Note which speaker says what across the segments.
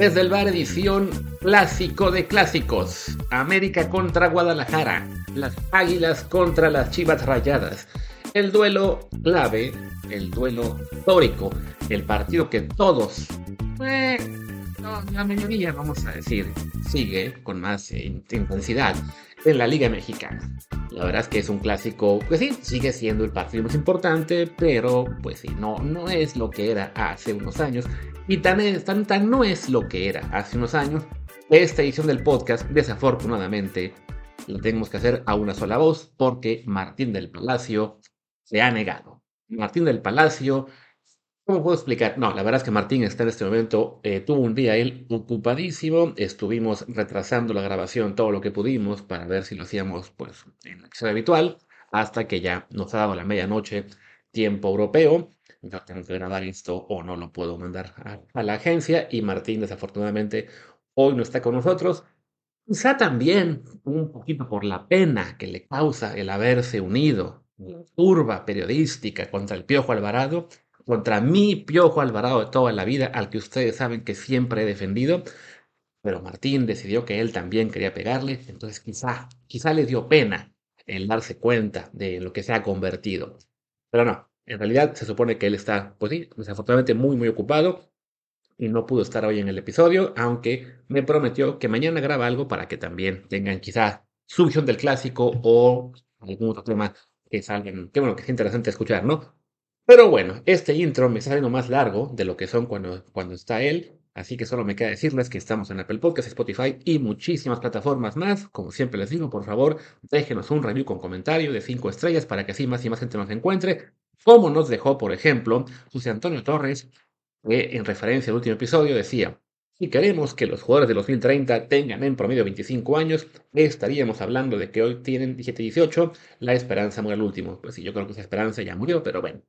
Speaker 1: Desde el bar edición clásico de clásicos. América contra Guadalajara. Las Águilas contra las Chivas Rayadas. El duelo clave, el duelo histórico, el partido que todos, eh, la mayoría, vamos a decir, sigue con más intensidad en la Liga Mexicana. La verdad es que es un clásico, pues sí, sigue siendo el partido más importante, pero pues sí, no, no es lo que era hace unos años. Y tan, tan, tan no es lo que era hace unos años. Esta edición del podcast, desafortunadamente, lo tenemos que hacer a una sola voz porque Martín del Palacio se ha negado. Martín del Palacio, ¿cómo puedo explicar? No, la verdad es que Martín está en este momento, eh, tuvo un día él ocupadísimo, estuvimos retrasando la grabación todo lo que pudimos para ver si lo hacíamos pues en la acción habitual, hasta que ya nos ha dado la medianoche tiempo europeo. Yo tengo que grabar esto o no lo puedo mandar a, la agencia y Martín desafortunadamente hoy no está con nosotros. Quizá también un poquito por la pena que le causa el haberse unido turba periodística contra el Piojo Alvarado, contra mi Piojo Alvarado de toda la vida, al que ustedes saben que siempre he defendido. Pero Martín decidió que él también quería pegarle, entonces quizá, quizá le dio pena el darse cuenta de lo que se ha convertido. Pero no, en realidad se supone que él está, pues sí, desafortunadamente muy, muy ocupado y no pudo estar hoy en el episodio, aunque me prometió que mañana graba algo para que también tengan quizá su visión del clásico o algún otro tema que es alguien, que bueno, que es interesante escuchar, ¿no? Pero bueno, este intro me está saliendo más largo de lo que son cuando, cuando está él, así que solo me queda decirles que estamos en Apple Podcasts, Spotify y muchísimas plataformas más. Como siempre les digo, por favor, déjenos un review con comentario de 5 estrellas para que así más y más gente nos encuentre, como nos dejó, por ejemplo, José Antonio Torres, que en referencia al último episodio decía, si queremos que los jugadores de 2030 tengan en promedio 25 años, estaríamos hablando de que hoy tienen 17-18, la esperanza muere al último. Pues sí, yo creo que esa esperanza ya murió, pero bueno,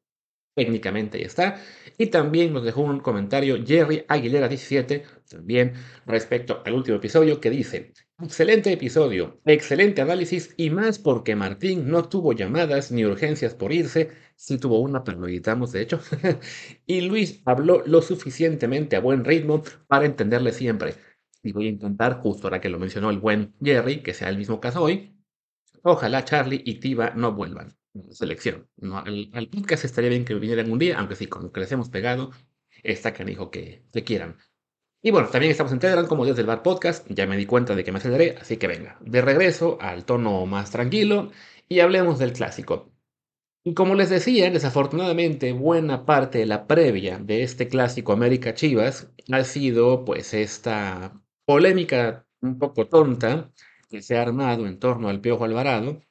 Speaker 1: técnicamente ya está. Y también nos dejó un comentario Jerry Aguilera 17, también respecto al último episodio, que dice, excelente episodio, excelente análisis y más porque Martín no tuvo llamadas ni urgencias por irse, sí tuvo una, pero lo editamos de hecho. y Luis habló lo suficientemente a buen ritmo para entenderle siempre. Y voy a intentar, justo ahora que lo mencionó el buen Jerry, que sea el mismo caso hoy. Ojalá Charlie y Tiva no vuelvan selección. No, al, podcast estaría bien que vinieran un día, aunque sí, con lo que les hemos pegado, está dijo que, que quieran. Y bueno, también estamos en Telegram como Dios del Bar Podcast. Ya me di cuenta de que me aceleré, así que venga, de regreso al tono más tranquilo y hablemos del clásico. Y como les decía, desafortunadamente buena parte de la previa de este clásico América Chivas ha sido pues esta polémica un poco tonta que se ha armado en torno al Piojo Alvarado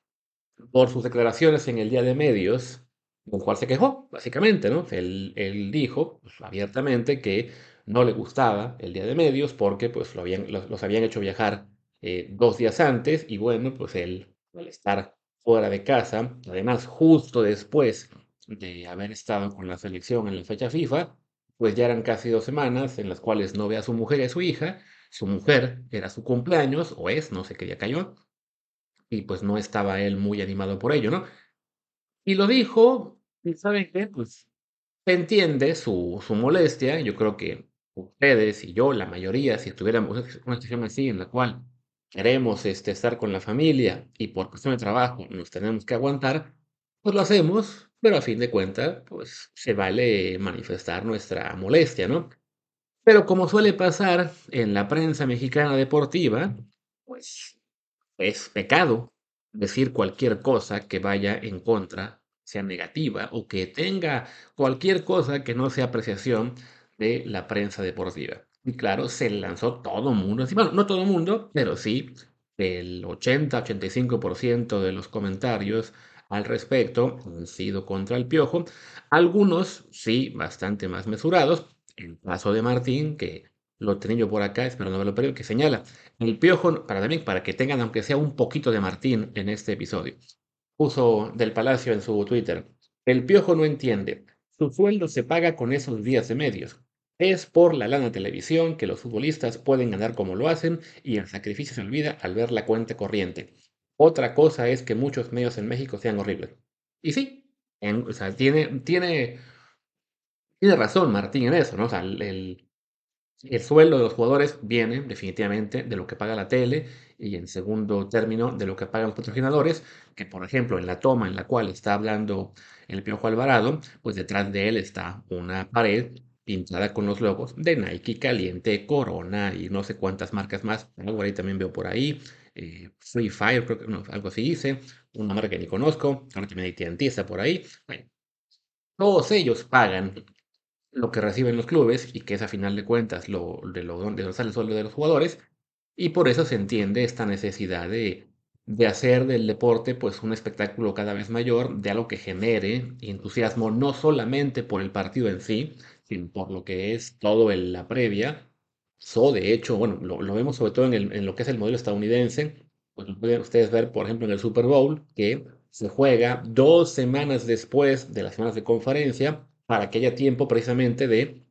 Speaker 1: por sus declaraciones en el día de medios, con cual se quejó, básicamente, ¿no? Él, él dijo pues, abiertamente que no le gustaba el día de medios porque pues lo habían, los, habían hecho viajar eh, dos días antes y bueno, pues él al estar fuera de casa, además justo después de haber estado con la selección en la fecha FIFA, pues ya eran casi dos semanas en las cuales no ve a su mujer y a su hija, su mujer era su cumpleaños, o es, no sé qué día cayó, y pues no estaba él muy animado por ello, ¿no? Y lo dijo, y ¿saben qué? Pues se entiende su, su molestia, yo creo que ustedes y yo, la mayoría, si tuviéramos una situación así en la cual queremos este, estar con la familia y por cuestión de trabajo nos tenemos que aguantar, pues lo hacemos, pero a fin de cuentas, pues se vale manifestar nuestra molestia, ¿no? Pero como suele pasar en la prensa mexicana deportiva, pues es pecado decir cualquier cosa que vaya en contra, sea negativa o que tenga cualquier cosa que no sea apreciación de la prensa deportiva. Y claro, se lanzó todo mundo. Bueno, no todo mundo, pero sí el 80-85% de los comentarios al respecto han sido contra el piojo. Algunos sí, bastante más mesurados. El caso de Martín, que lo tenía yo por acá, espero no verlo perdido, que señala el piojo, para también, para que tengan aunque sea un poquito de Martín en este episodio. Puso del Palacio en su Twitter. El piojo no entiende. Su sueldo se paga con esos días de medios. Es por la lana televisión que los futbolistas pueden ganar como lo hacen y el sacrificio se olvida al ver la cuenta corriente. Otra cosa es que muchos medios en México sean horribles. Y sí, sea, tiene, tiene, tiene razón Martín en eso, ¿no? O sea, el, El sueldo de los jugadores viene definitivamente de lo que paga la tele y en segundo término de lo que pagan los patrocinadores, que por ejemplo en la toma en la cual está hablando el Piojo Alvarado, pues detrás de él está una pared pintada con los logos de Nike, Caliente, Corona y no sé cuántas marcas más. Algo ahí también veo por ahí. Eh, Free Fire, creo que no, algo así dice. Una marca que ni conozco. Ahora también está por ahí. Todos ellos pagan lo que reciben los clubes y que es a final de cuentas lo, de, lo, de donde sale el sueldo de los jugadores. Y por eso se entiende esta necesidad de, de hacer del deporte pues un espectáculo cada vez mayor, de algo que genere entusiasmo no solamente por el partido en sí, sino por lo que es todo en la previa. So, de hecho, bueno, lo, vemos sobre todo en, lo que es el modelo estadounidense. Pues lo pueden ustedes ver, por ejemplo, en el Super Bowl, que se juega dos semanas después de las semanas de conferencia para que haya tiempo precisamente de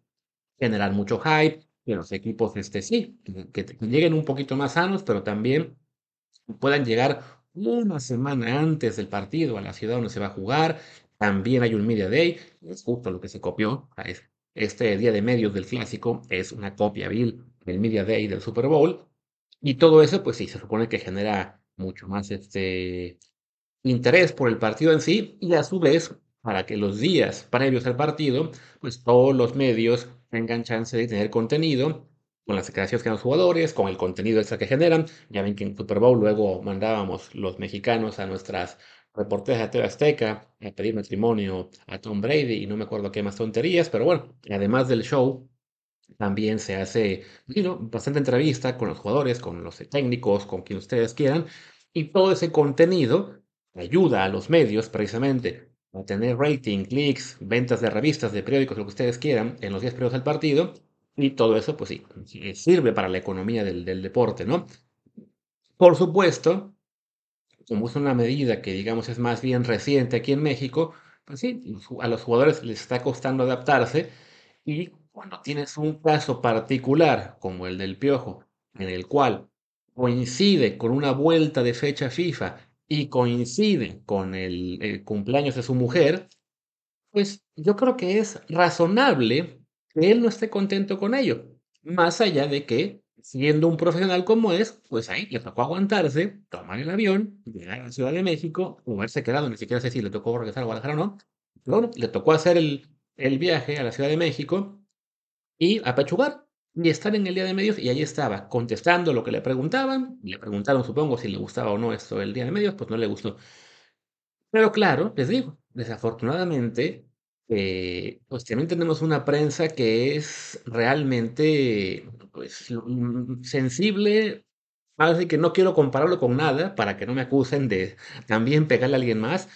Speaker 1: generar mucho hype, que los equipos, este, sí, que, lleguen un poquito más sanos, pero también puedan llegar una semana antes del partido a la ciudad donde se va a jugar. También hay un Media Day, es justo lo que se copió. Este día de medios del clásico es una copia vil del Media Day del Super Bowl. Y todo eso, pues sí, se supone que genera mucho más este interés por el partido en sí y a su vez para que los días previos al partido, pues todos los medios tengan chance de tener contenido con las declaraciones que dan los jugadores, con el contenido extra que generan. Ya ven que en Super Bowl luego mandábamos los mexicanos a nuestras reporteras de TV Azteca a pedir matrimonio a Tom Brady y no me acuerdo qué más tonterías, pero bueno, además del show, también se hace bastante entrevista con los jugadores, con los técnicos, con quien ustedes quieran, y todo ese contenido ayuda a los medios precisamente a tener rating, clics, ventas de revistas, de periódicos, lo que ustedes quieran, en los días previos del partido, y todo eso, pues sí, sirve para la economía del, del deporte, ¿no? Por supuesto, como es una medida que digamos es más bien reciente aquí en México, pues sí, a los jugadores les está costando adaptarse y cuando tienes un caso particular como el del Piojo, en el cual coincide con una vuelta de fecha FIFA y coincide con el, cumpleaños de su mujer, pues yo creo que es razonable que él no esté contento con ello, más allá de que, siendo un profesional como es, pues ahí le tocó aguantarse, tomar el avión, llegar a la Ciudad de México, quedado, ni siquiera sé si le tocó regresar a Guadalajara o no, le tocó hacer el, el viaje a la Ciudad de México y apechugar y estar en el día de medios y ahí estaba contestando lo que le preguntaban. Le preguntaron, supongo, si le gustaba o no esto del día de medios, pues no le gustó. Pero claro, les digo, desafortunadamente, eh, pues también tenemos una prensa que es realmente pues, sensible. Así que no quiero compararlo con nada para que no me acusen de también pegarle a alguien más,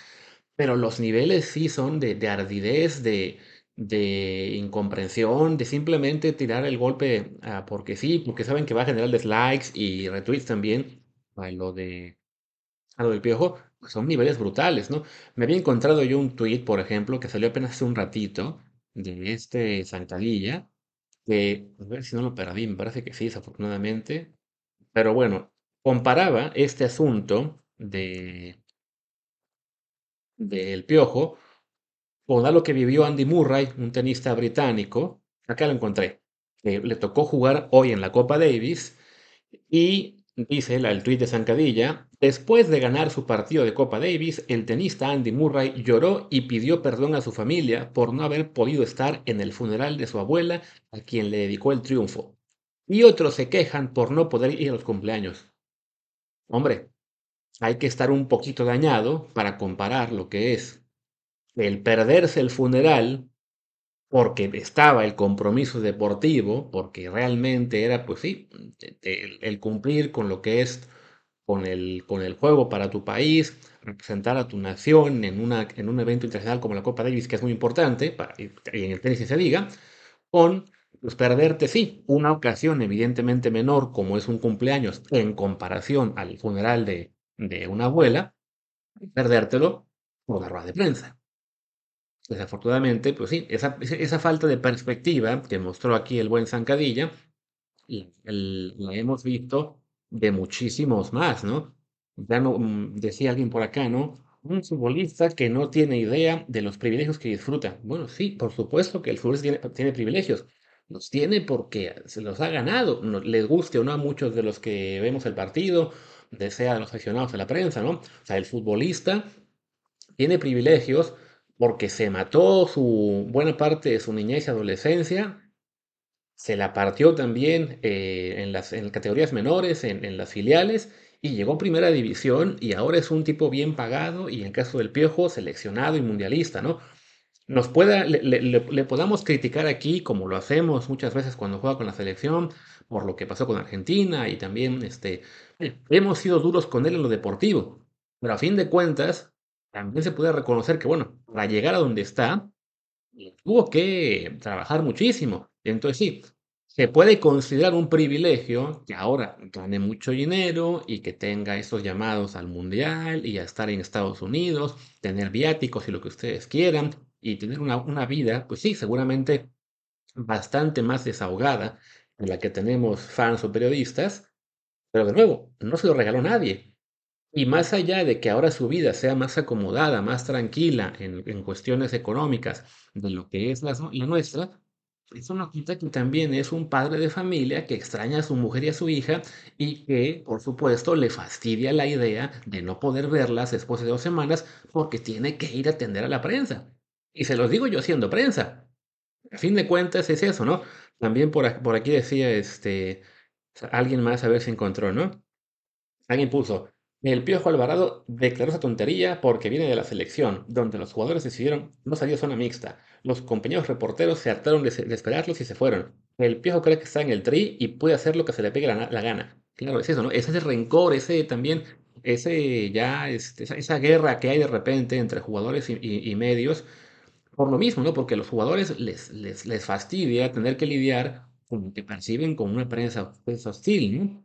Speaker 1: pero los niveles sí son de, de ardidez, de, de incomprensión, de simplemente tirar el golpe ah, porque sí, porque saben que va a generar dislikes y retweets también a lo de a lo del piojo, pues son niveles brutales, ¿no? Me había encontrado yo un tweet, por ejemplo, que salió apenas hace un ratito de este Zancadilla, que a ver si no lo perdí, me parece que sí, desafortunadamente, pero bueno, comparaba este asunto de del piojo con algo que vivió Andy Murray, un tenista británico, acá lo encontré, le tocó jugar hoy en la Copa Davis y dice el tuit de Zancadilla, después de ganar su partido de Copa Davis, el tenista Andy Murray lloró y pidió perdón a su familia por no haber podido estar en el funeral de su abuela, a quien le dedicó el triunfo. Y otros se quejan por no poder ir a los cumpleaños. Hombre, hay que estar un poquito dañado para comparar lo que es el perderse el funeral porque estaba el compromiso deportivo, porque realmente era, pues sí, el, cumplir con lo que es con el, con el juego para tu país, representar a tu nación en, una, en un evento internacional como la Copa Davis, que es muy importante, y en el tenis se diga, con pues, perderte, sí, una ocasión evidentemente menor, como es un cumpleaños, en comparación al funeral de, de una abuela, perdértelo por la rueda de prensa. Desafortunadamente, pues sí, esa, esa falta de perspectiva que mostró aquí el buen Zancadilla, la hemos visto de muchísimos más, ¿no? Ya no, mm, decía alguien por acá, ¿no? Un futbolista que no tiene idea de los privilegios que disfruta. Bueno, sí, por supuesto que el futbolista tiene, tiene privilegios, los tiene porque se los ha ganado, les guste o no a muchos de los que vemos el partido, desea a los aficionados de la prensa, ¿no? O sea, el futbolista tiene privilegios porque se mató su buena parte de su niñez y adolescencia, se la partió también eh, en, las, categorías menores, en, en, las filiales, y llegó a primera división y ahora es un tipo bien pagado y en caso del Piojo, seleccionado y mundialista, ¿no? Nos pueda, le, le, le, podamos criticar aquí, como lo hacemos muchas veces cuando juega con la selección, por lo que pasó con Argentina y también este, hemos sido duros con él en lo deportivo, pero a fin de cuentas, también se puede reconocer que, bueno, para llegar a donde está, tuvo que trabajar muchísimo. Entonces sí, se puede considerar un privilegio que ahora gane mucho dinero y que tenga esos llamados al mundial y a estar en Estados Unidos, tener viáticos y lo que ustedes quieran y tener una, una vida, pues sí, seguramente bastante más desahogada de la que tenemos fans o periodistas, pero de nuevo, no se lo regaló nadie. Y más allá de que ahora su vida sea más acomodada, más tranquila en, en cuestiones económicas de lo que es la, la, nuestra, eso no quita que también es un padre de familia que extraña a su mujer y a su hija y que, por supuesto, le fastidia la idea de no poder verlas después de dos semanas porque tiene que ir a atender a la prensa. Y se los digo yo siendo prensa. A fin de cuentas es eso, ¿no? También por, por aquí decía este, alguien más a ver si encontró, ¿no? Alguien puso, el Piojo Alvarado declaró esa tontería porque viene de la selección, donde los jugadores decidieron no salir a zona mixta. Los compañeros reporteros se hartaron de, de, esperarlos y se fueron. El Piojo cree que está en el tri y puede hacer lo que se le pegue la, gana. Claro, es eso, ¿no? Ese rencor, ese también, ese ya, este, esa, guerra que hay de repente entre jugadores y, medios, por lo mismo, ¿no? Porque a los jugadores les, les, les fastidia tener que lidiar con que perciben como una prensa pues, hostil, ¿no?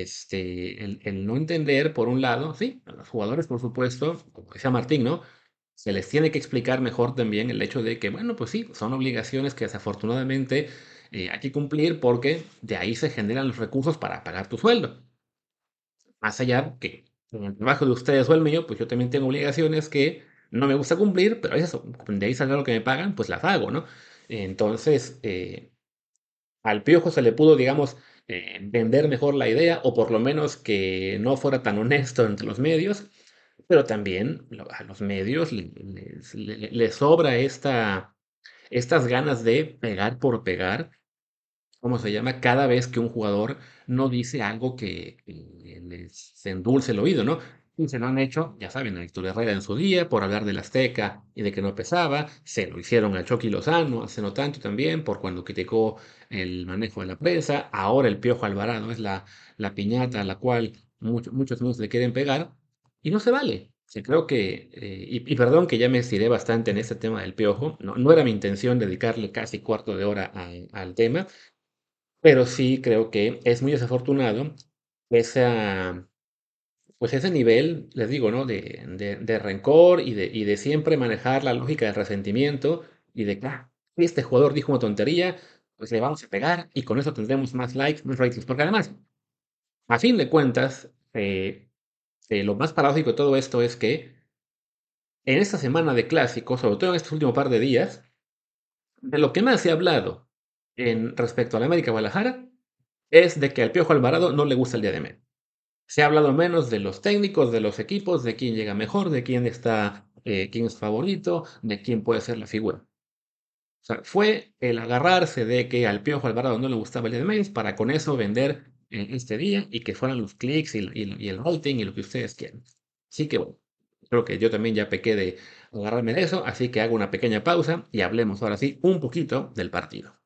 Speaker 1: Este, el, no entender, por un lado, sí, a los jugadores, por supuesto, como decía Martín, ¿no? Se les tiene que explicar mejor también el hecho de que, bueno, pues sí, son obligaciones que desafortunadamente eh, hay que cumplir porque de ahí se generan los recursos para pagar tu sueldo. Más allá que en el trabajo de ustedes o el mío, pues yo también tengo obligaciones que no me gusta cumplir, pero eso, de ahí sale lo que me pagan, pues las hago, ¿no? Entonces, eh, al piojo se le pudo, digamos, eh, vender mejor la idea o por lo menos que no fuera tan honesto entre los medios, pero también a los medios les, sobra esta, estas ganas de pegar por pegar, ¿cómo se llama? Cada vez que un jugador no dice algo que, que les endulce el oído, ¿no? Y se lo han hecho, ya saben, a Héctor Herrera en su día, por hablar del Azteca y de que no pesaba. Se lo hicieron a Chucky Lozano hace no tanto también, por cuando criticó el manejo de la prensa. Ahora el Piojo Alvarado es la, la piñata a la cual muchos, muchos amigos le quieren pegar. Y no se vale. Sí, creo que, eh, y, y, perdón que ya me estiré bastante en este tema del piojo, no, no era mi intención dedicarle casi cuarto de hora a, al tema, pero sí creo que es muy desafortunado esa pues ese nivel, les digo, ¿no? De, de, rencor y de, y de, siempre manejar la lógica del resentimiento y de, claro, este jugador dijo una tontería, pues le vamos a pegar y con eso tendremos más likes, más ratings. Porque además, a fin de cuentas, eh, eh, lo más paradójico de todo esto es que en esta semana de clásicos, sobre todo en estos últimos par de días, de lo que más se ha hablado en respecto a la América Guadalajara es de que al Piojo Alvarado no le gusta el día de menos. Se ha hablado menos de los técnicos, de los equipos, de quién llega mejor, de quién está, eh, quién es favorito, de quién puede ser la figura. O sea, fue el agarrarse de que al Piojo Alvarado no le gustaba el emails para con eso vender en este día y que fueran los clics y, el rating y lo que ustedes quieran. Así que bueno, creo que yo también ya pequé de agarrarme de eso, así que hago una pequeña pausa y hablemos ahora sí un poquito del partido.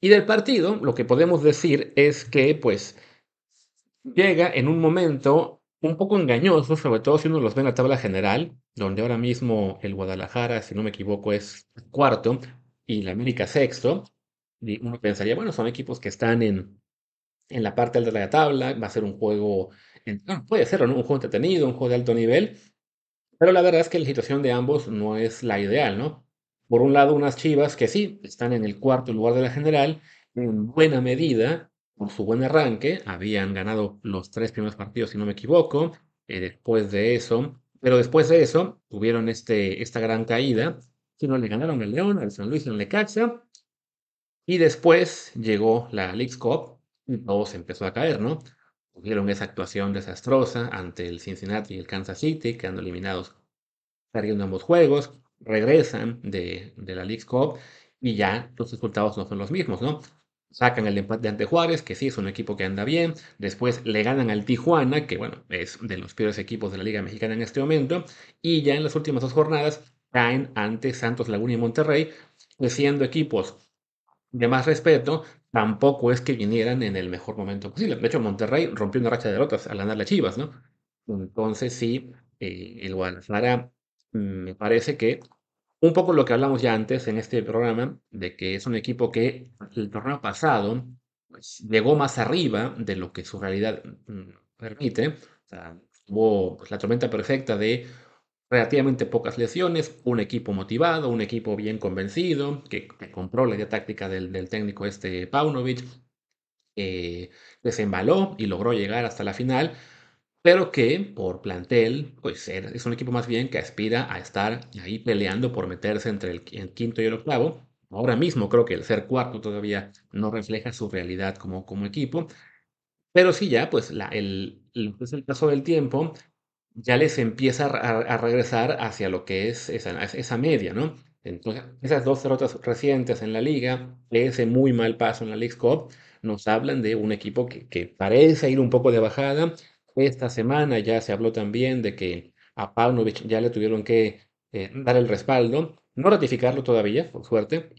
Speaker 1: Y del partido, lo que podemos decir es que, pues, llega en un momento un poco engañoso, sobre todo si uno los ve en la tabla general, donde ahora mismo el Guadalajara, si no me equivoco, es cuarto y la América sexto. Y uno pensaría, bueno, son equipos que están en, en la parte alta de la tabla, va a ser un juego, en, puede ser ¿no? un juego entretenido, un juego de alto nivel, pero la verdad es que la situación de ambos no es la ideal, ¿no? Por un lado, unas Chivas que sí, están en el cuarto lugar de la general, en buena medida, por su buen arranque, habían ganado los tres primeros partidos, si no me equivoco, eh, después de eso, pero después de eso tuvieron este, esta gran caída, sino le ganaron el León, al San Luis en Lecaxa, y después llegó la League's Cup y todo se empezó a caer, ¿no? Tuvieron esa actuación desastrosa ante el Cincinnati y el Kansas City, quedando eliminados perdiendo ambos juegos, regresan de, de la League's Cup y ya los resultados no son los mismos, ¿no? Sacan el empate ante Juárez, que sí es un equipo que anda bien. Después le ganan al Tijuana, que bueno, es de los peores equipos de la Liga Mexicana en este momento. Y ya en las últimas dos jornadas caen ante Santos Laguna y Monterrey, siendo equipos de más respeto, tampoco es que vinieran en el mejor momento posible. De hecho, Monterrey rompió una racha de derrotas al ganar las Chivas, ¿no? Entonces sí, eh, el Guadalajara me parece que un poco lo que hablamos ya antes en este programa, de que es un equipo que el torneo pasado pues, llegó más arriba de lo que su realidad mm, permite. O sea, tuvo pues, la tormenta perfecta de relativamente pocas lesiones, un equipo motivado, un equipo bien convencido, que, compró la idea táctica del, técnico este Paunovic, eh, que se embaló y logró llegar hasta la final, pero que por plantel, pues es un equipo más bien que aspira a estar ahí peleando por meterse entre el, quinto y el octavo. Ahora mismo creo que el ser cuarto todavía no refleja su realidad como, como equipo, pero sí ya, pues la, el, es el paso del tiempo ya les empieza a, regresar hacia lo que es esa, esa media, ¿no? Entonces, esas dos derrotas recientes en la liga, ese muy mal paso en la League Cup, nos hablan de un equipo que, que, parece ir un poco de bajada. Esta semana ya se habló también de que a Paunovic ya le tuvieron que eh, dar el respaldo, no ratificarlo todavía, por suerte,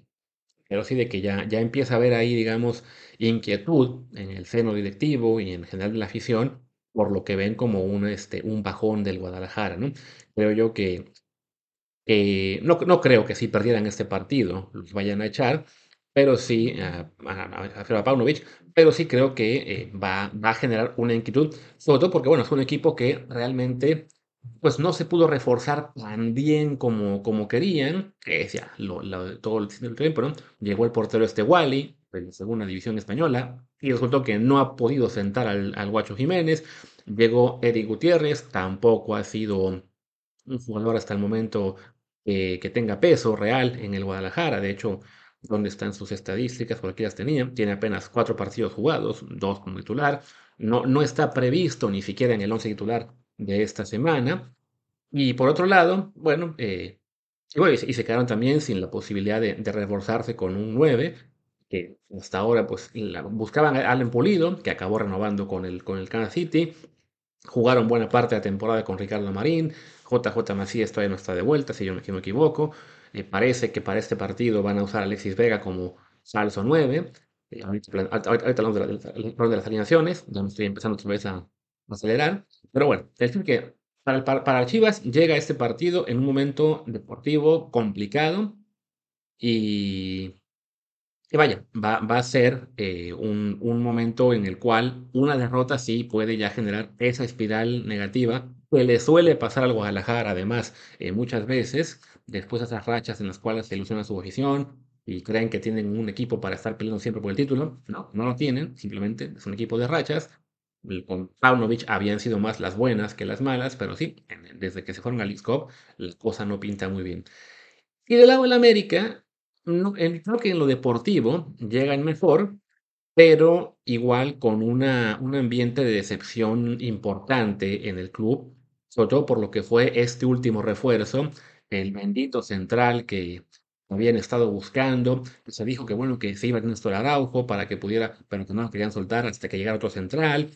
Speaker 1: pero sí de que ya, ya empieza a haber ahí, digamos, inquietud en el seno directivo y en general de la afición por lo que ven como un, este, un bajón del Guadalajara, ¿no? Creo yo que, no, no, creo que si perdieran este partido los vayan a echar, pero sí, a, a, Paunovic, pero sí creo que eh, va, va, a generar una inquietud, sobre todo porque, bueno, es un equipo que realmente pues no se pudo reforzar tan bien como, como querían, que es ya lo, todo el tiempo, ¿no? Llegó el portero este Wally, de la segunda división española, y resultó que no ha podido sentar al, al Guacho Jiménez. Llegó Eddie Gutiérrez, tampoco ha sido un jugador hasta el momento que tenga peso real en el Guadalajara. De hecho, donde están sus estadísticas, cualquiera las tenía, tiene apenas cuatro partidos jugados, dos como titular. No, no está previsto ni siquiera en el once titular de esta semana. Y por otro lado, bueno, eh, y, se quedaron también sin la posibilidad de, reforzarse con un 9 que hasta ahora pues buscaban a Allen Pulido, que acabó renovando con el, con el City. Jugaron buena parte de la temporada con Ricardo Marín. JJ Macías todavía no está de vuelta, si yo no me equivoco. Eh, parece que para este partido van a usar a Alexis Vega como salso 9. Eh, ahorita, hablamos de, de, las alineaciones, ya me estoy empezando otra vez a, acelerar. Pero bueno, es decir que para, para, para Chivas llega este partido en un momento deportivo complicado y que vaya, va, va a ser eh, un, un, momento en el cual una derrota sí puede ya generar esa espiral negativa que le suele pasar al Guadalajara, además, eh, muchas veces, después de esas rachas en las cuales se ilusiona su afición y creen que tienen un equipo para estar peleando siempre por el título. No, no lo tienen, simplemente es un equipo de rachas. Con Paunovic habían sido más las buenas que las malas, pero sí, desde que se fueron al League la cosa no pinta muy bien. Y del lado del América, creo que en lo deportivo llegan mejor, pero igual con una, un ambiente de decepción importante en el club, sobre todo por lo que fue este último refuerzo, el bendito central que habían estado buscando. Se dijo que bueno, que se iba a Néstor Araujo para que pudiera, pero que no querían soltar hasta que llegara otro central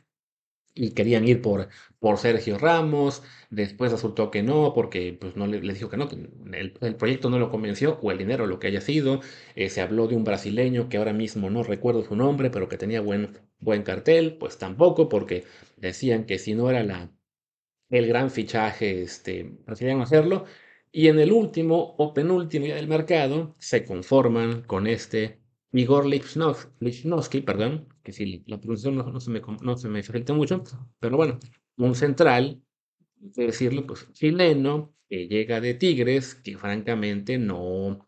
Speaker 1: y querían ir por, por Sergio Ramos, después resultó que no, porque pues no le, dijo que no, el, proyecto no lo convenció, o el dinero, lo que haya sido, eh, se habló de un brasileño que ahora mismo no recuerdo su nombre, pero que tenía buen, buen cartel, pues tampoco, porque decían que si no era la, el gran fichaje, este, preferían hacerlo, y en el último o penúltimo del mercado se conforman con este Igor Lichnowsky, perdón, que sí, la pronunciación no, se me, no se me mucho, pero bueno, un central, de decirlo, pues chileno, que llega de Tigres, que francamente no,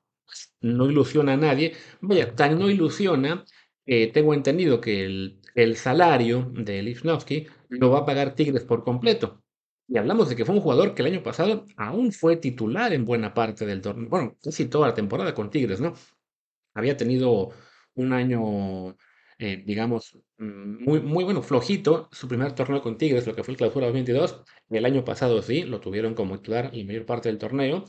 Speaker 1: no ilusiona a nadie. Vaya, tan no ilusiona, que tengo entendido que el, el salario de Lichnowsky lo va a pagar Tigres por completo. Y hablamos de que fue un jugador que el año pasado aún fue titular en buena parte del torneo, bueno, casi toda la temporada con Tigres, ¿no? Había tenido un año, eh, digamos, muy, muy bueno, flojito, su primer torneo con Tigres, lo que fue el Clausura 2022. El año pasado sí, lo tuvieron como titular en mayor parte del torneo.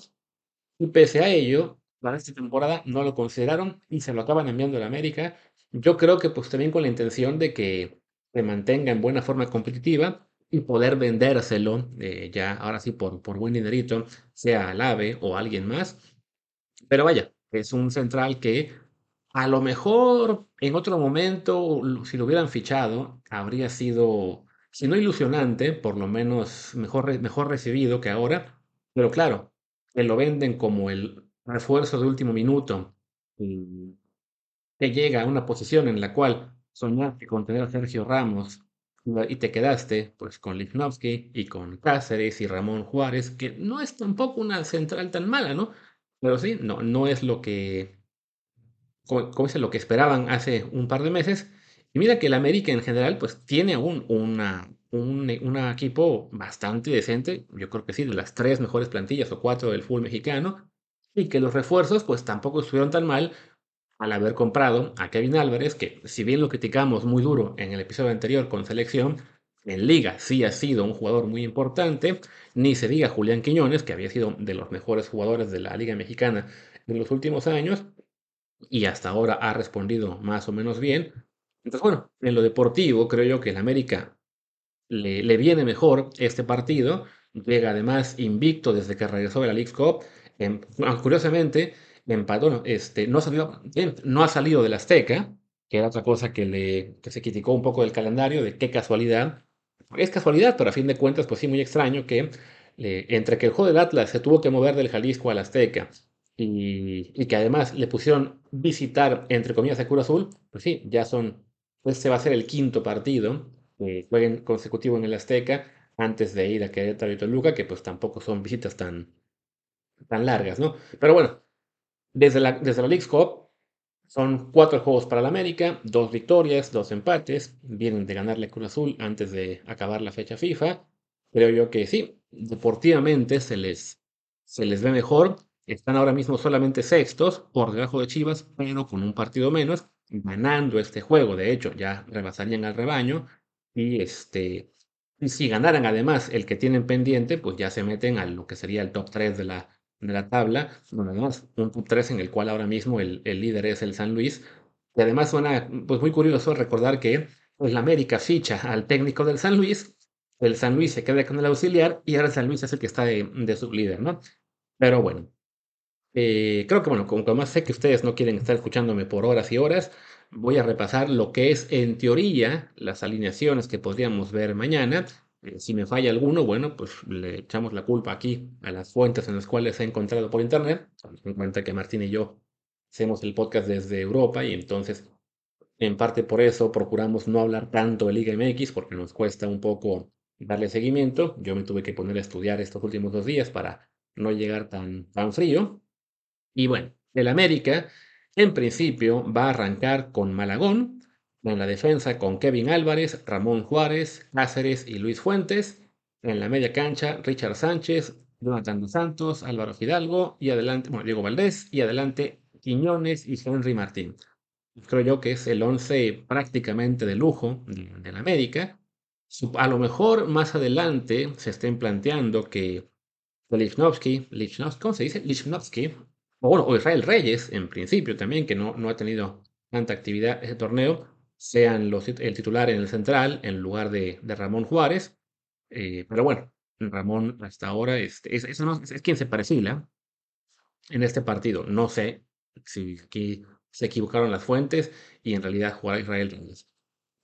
Speaker 1: Y pese a ello, para esta temporada no lo consideraron y se lo acaban enviando a la América. Yo creo que pues también con la intención de que se mantenga en buena forma competitiva y poder vendérselo eh, ya ahora sí por, por buen dinerito, sea al AVE o alguien más. Pero vaya, es un central que a lo mejor en otro momento, si lo hubieran fichado, habría sido, si no ilusionante, por lo menos mejor, mejor recibido que ahora. Pero claro, que lo venden como el refuerzo de último minuto que llega a una posición en la cual soñaste con tener a Sergio Ramos y te quedaste pues con Lichnowsky y con Cáceres y Ramón Juárez, que no es tampoco una central tan mala, ¿no? Pero sí, no, no es lo que, como, es lo que esperaban hace un par de meses. Y mira que el América en general pues tiene un, una, un, un equipo bastante decente, yo creo que sí, de las tres mejores plantillas o cuatro del fútbol mexicano, y que los refuerzos pues tampoco estuvieron tan mal al haber comprado a Kevin Álvarez, que si bien lo criticamos muy duro en el episodio anterior con selección, en liga sí ha sido un jugador muy importante, ni se diga Julián Quiñones, que había sido de los mejores jugadores de la liga mexicana en los últimos años, y hasta ahora ha respondido más o menos bien. Entonces, bueno, en lo deportivo creo yo que el América le, viene mejor este partido, llega además invicto desde que regresó de la League Cup, curiosamente, este, no, salió, no ha salido del Azteca, que era otra cosa que, le, que se criticó un poco del calendario, de qué casualidad. Es casualidad, pero a fin de cuentas, pues sí, muy extraño que entre que el juego del Atlas se tuvo que mover del Jalisco al Azteca y, que además le pusieron visitar, entre comillas, a Cruz Azul, pues sí, ya son, pues se va a ser el quinto partido que jueguen consecutivo en el Azteca antes de ir a Querétaro y Toluca, que pues tampoco son visitas tan, tan largas, ¿no? Pero bueno, desde la, desde la League Cup son cuatro juegos para la América, dos victorias, dos empates, vienen de ganarle Cruz Azul antes de acabar la fecha FIFA. Creo yo que sí, deportivamente se les, se les ve mejor. Están ahora mismo solamente sextos por debajo de Chivas, pero con un partido menos, ganando este juego. De hecho, ya rebasarían al rebaño. Y este, y si ganaran además el que tienen pendiente, pues ya se meten a lo que sería el top 3 de la, de la tabla, bueno, además un top 3 en el cual ahora mismo el, el, líder es el San Luis. Y además suena pues muy curioso recordar que pues, la América ficha al técnico del San Luis, el San Luis se queda con el auxiliar y ahora el San Luis es el que está de, de sublíder, ¿no? Pero bueno, eh, creo que bueno, como, como más sé que ustedes no quieren estar escuchándome por horas y horas, voy a repasar lo que es en teoría las alineaciones que podríamos ver mañana eh, si me falla alguno, bueno, pues le echamos la culpa aquí a las fuentes en las cuales he encontrado por internet. En cuenta que Martín y yo hacemos el podcast desde Europa y entonces, en parte por eso, procuramos no hablar tanto de Liga MX porque nos cuesta un poco darle seguimiento. Yo me tuve que poner a estudiar estos últimos dos días para no llegar tan, tan frío. Y bueno, el América, en principio, va a arrancar con Malagón, en la defensa con Kevin Álvarez, Ramón Juárez, Cáceres y Luis Fuentes. En la media cancha, Richard Sánchez, Jonathan dos Santos, Álvaro Fidalgo y adelante, bueno, Diego Valdés y adelante Quiñones y Henry Martín. Creo yo que es el once prácticamente de lujo de, la América. A lo mejor más adelante se estén planteando que Lichnowsky, ¿cómo se dice? Lichnowsky, o o Israel Reyes, en principio también, que no, no ha tenido tanta actividad ese torneo, sean el titular en el central en lugar de, Ramón Juárez. Eh, pero bueno, Ramón hasta ahora este, es, quien se perfila en este partido. No sé si aquí se equivocaron las fuentes y en realidad jugará Israel.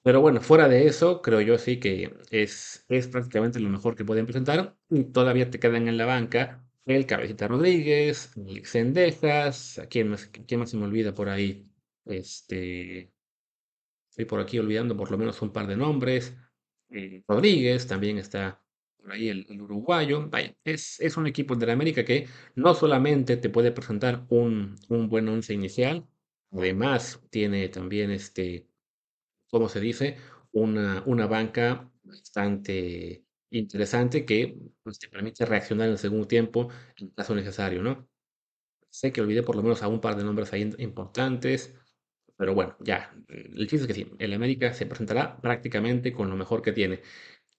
Speaker 1: Pero bueno, fuera de eso, creo yo sí que es, es prácticamente lo mejor que pueden presentar. Y todavía te quedan en la banca el Cabecita Rodríguez, el Sendejas, ¿quién más, quién más se me olvida por ahí? Este, Estoy por aquí olvidando por lo menos un par de nombres. Eh, Rodríguez también está por ahí el, uruguayo. Vaya, es, es, un equipo de la América que no solamente te puede presentar un, un buen once inicial, además tiene también este, ¿cómo se dice? Una, una banca bastante interesante que pues, te permite reaccionar en el segundo tiempo en caso necesario, ¿no? Sé que olvidé por lo menos a un par de nombres ahí importantes, pero bueno, ya. El chiste es que sí, el América se presentará prácticamente con lo mejor que tiene.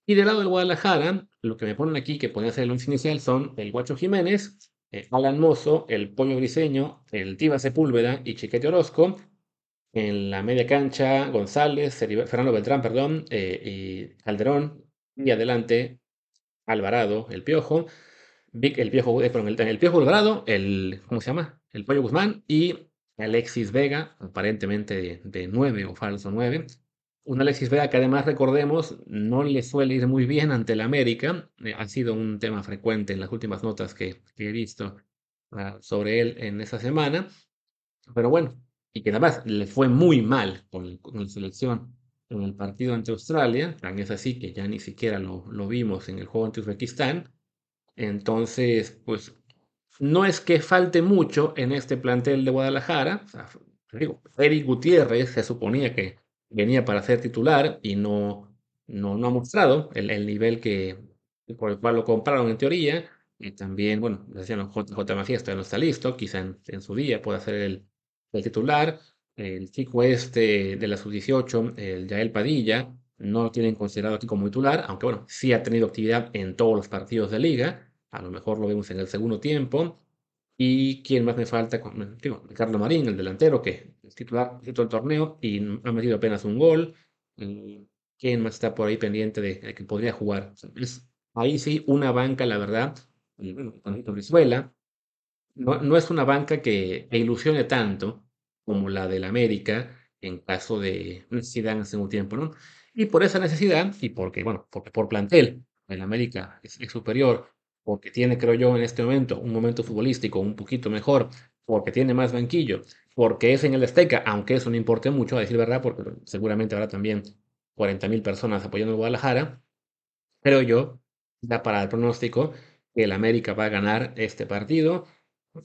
Speaker 1: Y del lado del Guadalajara, lo que me ponen aquí que podría ser el once inicial son el Guacho Jiménez, eh, Alan Mozo, el Pollo Griseño, el Tiva Sepúlveda y Chiquete Orozco. En la media cancha, González, Fernando Beltrán, perdón, eh, y Calderón. Y adelante, Alvarado, el Piojo. Vic, el Piojo, eh, el, el Piojo Alvarado, el, ¿cómo se llama? El Pollo Guzmán y Alexis Vega, aparentemente de, de 9 o falso 9. Un Alexis Vega que además recordemos no le suele ir muy bien ante el América. Eh, ha sido un tema frecuente en las últimas notas que, he visto ah, sobre él en esa semana. Pero bueno, y que además le fue muy mal con, la selección en el partido ante Australia. Tan es así que ya ni siquiera lo, lo vimos en el juego ante Uzbekistán. Entonces, pues no es que falte mucho en este plantel de Guadalajara. O sea, Eric Gutiérrez se suponía que venía para ser titular y no, no, no ha mostrado el, el, nivel que, por el cual lo compraron en teoría. Y también, bueno, decían Macías todavía no está listo, quizá en, su día pueda ser el, el, titular. El chico este de la sub-18, el Yael Padilla, no lo tienen considerado aquí como titular, aunque bueno, sí ha tenido actividad en todos los partidos de liga. A lo mejor lo vemos en el segundo tiempo. ¿Y quién más me falta? Digo, Carlos Marín, el delantero, que es titular, del torneo y ha metido apenas un gol. ¿Quién más está por ahí pendiente de, que podría jugar? ahí sí, una banca, la verdad, bueno, Brizuela, no, no es una banca que, ilusione tanto como la del América en caso de necesidad en segundo tiempo. Y por esa necesidad, y porque, bueno, porque por plantel, el América es superior porque tiene, creo yo, en este momento un momento futbolístico un poquito mejor, porque tiene más banquillo, porque es en el Azteca, aunque eso no importe mucho, a decir verdad, porque seguramente habrá también 40.000 personas apoyando a Guadalajara, creo yo, da para el pronóstico que el América va a ganar este partido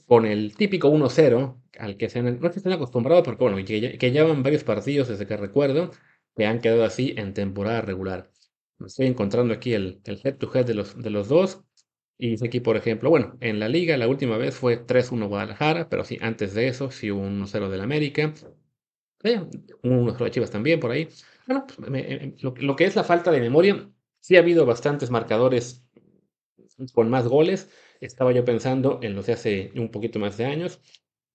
Speaker 1: con el típico 1-0 al que se, no se están acostumbrados, porque bueno, que, que llevan varios partidos desde que recuerdo que han quedado así en temporada regular. Estoy encontrando aquí el, el head to head de los, de los dos. Y dice aquí, por ejemplo, bueno, en la liga la última vez fue 3-1 Guadalajara, pero sí, antes de eso, sí hubo 1-0 del América. Eh, 1-0 de Chivas también por ahí. Bueno, pues, eh, lo, que es la falta de memoria, sí ha habido bastantes marcadores con más goles. Estaba yo pensando en los de hace un poquito más de años,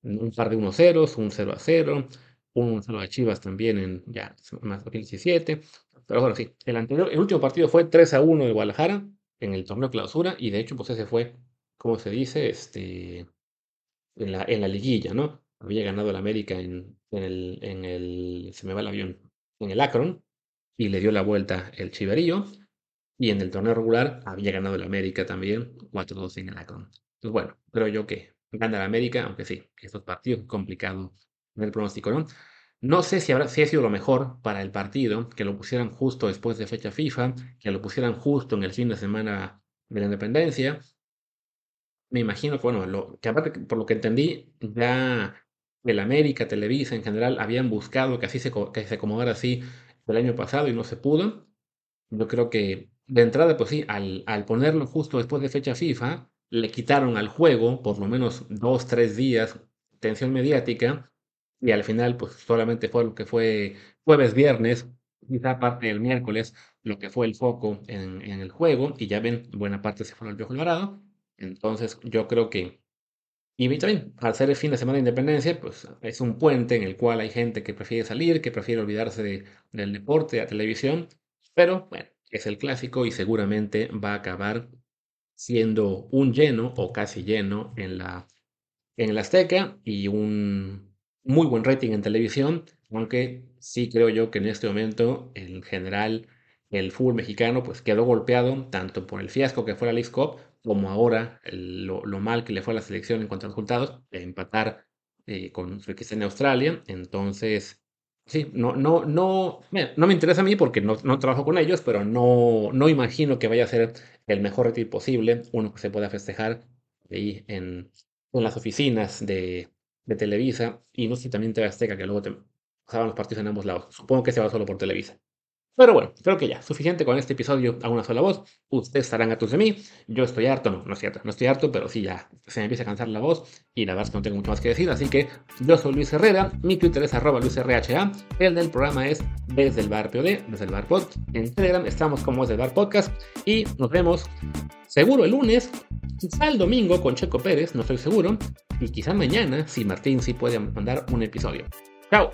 Speaker 1: un par de 1-0, un 0-0, un 1-0 a Chivas también en ya más 2017. Pero bueno, sí, el anterior, el último partido fue 3-1 de Guadalajara en el torneo clausura y de hecho pues ese fue, como se dice, este, en la, en la liguilla, ¿no? Había ganado el América en, en, el, en el, se me va el avión, en el Akron y le dio la vuelta el Chiverío y en el torneo regular había ganado el América también 4-2 en el Akron. Entonces bueno, creo yo que gana el América, aunque sí, estos partidos complicados en el pronóstico, ¿no? No sé si, habrá, si ha sido lo mejor para el partido, que lo pusieran justo después de fecha FIFA, que lo pusieran justo en el fin de semana de la independencia. Me imagino que, bueno, que aparte, por lo que entendí, ya el América, Televisa en general, habían buscado que así se, que se acomodara así el año pasado y no se pudo. Yo creo que de entrada, pues sí, al, al ponerlo justo después de fecha FIFA, le quitaron al juego por lo menos dos, tres días tensión mediática y al final pues solamente fue lo que fue jueves, viernes, quizá parte del miércoles, lo que fue el foco en, en el juego y ya ven, buena parte se fue al viejo Alvarado. Entonces yo creo que, y también, al ser el fin de semana de independencia, pues es un puente en el cual hay gente que prefiere salir, que prefiere olvidarse de, del deporte, de la televisión, pero bueno, es el clásico y seguramente va a acabar siendo un lleno o casi lleno en la, en el Azteca y un, muy buen rating en televisión, aunque sí creo yo que en este momento, en general, el fútbol mexicano pues quedó golpeado tanto por el fiasco que fue la League Cup, como ahora lo, mal que le fue a la selección en cuanto a resultados, de empatar eh, con su en Australia. Entonces, sí, no, no, no, no me interesa a mí porque no, no trabajo con ellos, pero no, no imagino que vaya a ser el mejor rating posible, uno que se pueda festejar ahí en, en las oficinas de, de Televisa y no sé si también TV Azteca, que luego te pasaban los partidos en ambos lados. Supongo que se va solo por Televisa. Pero bueno, creo que ya, suficiente con este episodio a una sola voz. Ustedes estarán hartos de mí. Yo estoy harto, no, no es cierto, no estoy harto, pero sí ya se me empieza a cansar la voz y la verdad es que no tengo mucho más que decir. Así que yo soy Luis Herrera, mi Twitter es arroba LuisRHA, el del programa es desde el bar POD, desde el bar pod. En Telegram estamos como desde el bar podcast y nos vemos seguro el lunes, quizá el domingo con Checo Pérez, no estoy seguro, y quizá mañana si Martín sí puede mandar un episodio. Chao.